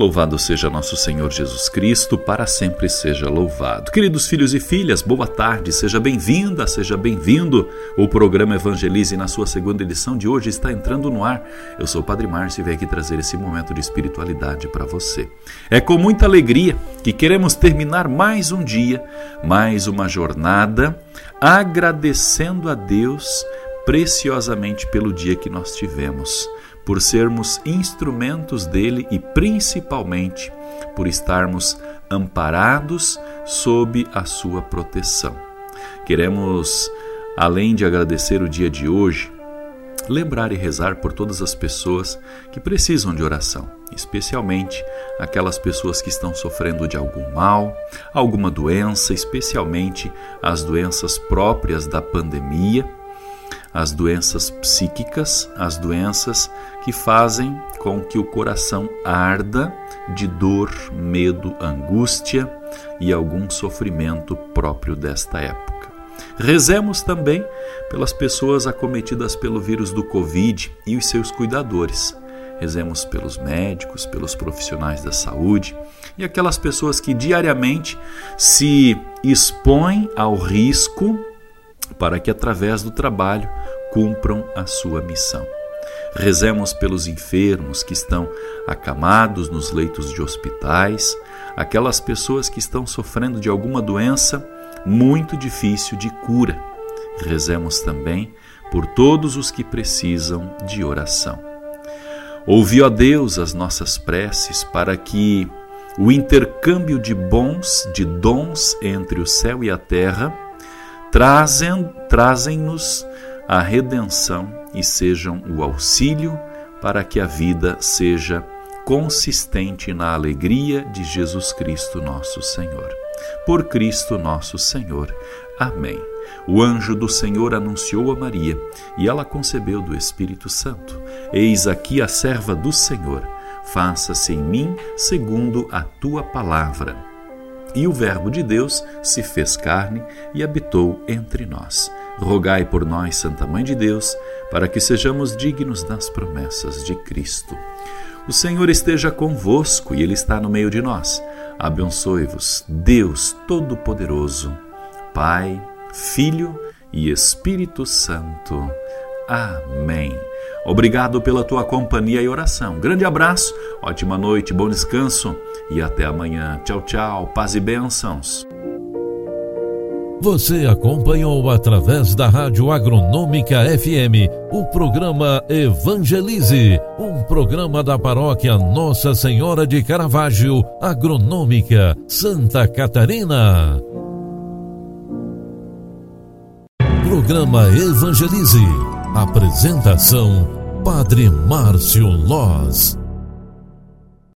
Louvado seja nosso Senhor Jesus Cristo, para sempre seja louvado. Queridos filhos e filhas, boa tarde, seja bem-vinda, seja bem-vindo. O programa Evangelize, na sua segunda edição de hoje, está entrando no ar. Eu sou o Padre Márcio e venho aqui trazer esse momento de espiritualidade para você. É com muita alegria que queremos terminar mais um dia, mais uma jornada, agradecendo a Deus preciosamente pelo dia que nós tivemos por sermos instrumentos dele e principalmente por estarmos amparados sob a sua proteção. Queremos, além de agradecer o dia de hoje, lembrar e rezar por todas as pessoas que precisam de oração, especialmente aquelas pessoas que estão sofrendo de algum mal, alguma doença, especialmente as doenças próprias da pandemia as doenças psíquicas, as doenças que fazem com que o coração arda de dor, medo, angústia e algum sofrimento próprio desta época. Rezemos também pelas pessoas acometidas pelo vírus do Covid e os seus cuidadores. Rezemos pelos médicos, pelos profissionais da saúde e aquelas pessoas que diariamente se expõem ao risco para que, através do trabalho, cumpram a sua missão. Rezemos pelos enfermos que estão acamados nos leitos de hospitais, aquelas pessoas que estão sofrendo de alguma doença muito difícil de cura. Rezemos também por todos os que precisam de oração. Ouvi, ó Deus, as nossas preces para que o intercâmbio de bons, de dons entre o céu e a terra, trazem, trazem-nos a redenção e sejam o auxílio para que a vida seja consistente na alegria de Jesus Cristo, nosso Senhor. Por Cristo nosso Senhor. Amém. O anjo do Senhor anunciou a Maria, e ela concebeu do Espírito Santo. Eis aqui a serva do Senhor. Faça-se em mim segundo a tua palavra. E o Verbo de Deus se fez carne e habitou entre nós. Rogai por nós, Santa Mãe de Deus, para que sejamos dignos das promessas de Cristo. O Senhor esteja convosco e Ele está no meio de nós. Abençoe-vos, Deus Todo-Poderoso, Pai, Filho e Espírito Santo. Amém. Obrigado pela tua companhia e oração. Grande abraço, ótima noite, bom descanso e até amanhã. Tchau, tchau, paz e bênçãos. Você acompanhou através da Rádio Agronômica FM o programa Evangelize, um programa da paróquia Nossa Senhora de Caravaggio, Agronômica, Santa Catarina. Programa Evangelize. Apresentação Padre Márcio Loz.